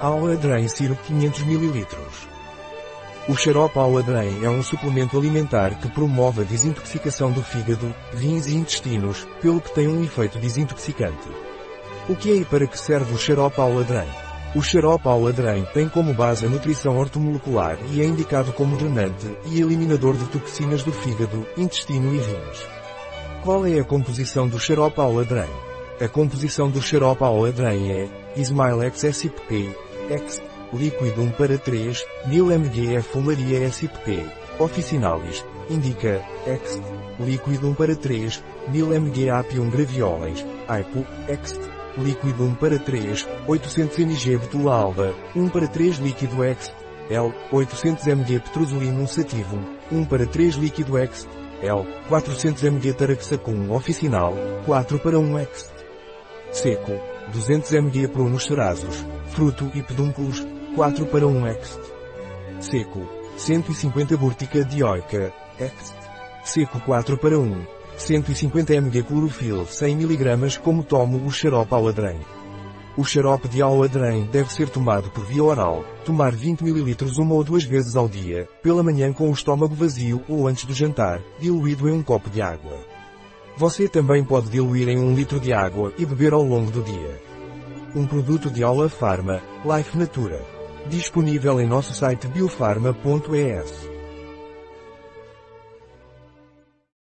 Aladrem Syrup 500 ml. O xarope Aladrem é um suplemento alimentar que promove a desintoxicação do fígado, rins e intestinos, pelo que tem um efeito desintoxicante. O que é e para que serve o xarope Aladrem? O xarope Aladrem tem como base a nutrição ortomolecular e é indicado como drenante e eliminador de toxinas do fígado, intestino e rins. Qual é a composição do xarope Aladrem? A composição do xarope Aladrem é Ismail XSIP, X, líquido 1 para 3, 1000 mg Folaria SIP, Officinalis, indica, X, líquido 1 para 3, 1000 mg Apium gravioles, AIPO, X, líquido 1 para 3, 800 mg Betula alba, 1 para 3 líquido X, L, 800 mg Petrozolinum sativum, 1 para 3 líquido X, L, 400 mg Taraxacum oficinal, 4 para 1 X. Seco, 200 mg Prunus cerazos, fruto e pedúnculos, 4 para 1 X. Seco, 150 Burtica dioica, X. Seco 4 para 1. 150 mg clorofil 100 mg como tomo o xarope Aladrem. O xarope de Aladrem deve ser tomado por via oral, tomar 20 ml uma ou duas vezes ao dia, pela manhã com o estômago vazio ou antes do jantar, diluído em um copo de água. Você também pode diluir em um litro de água e beber ao longo do dia. Um produto de Aula Pharma, Life Natura. Disponível em nosso site biofarma.es.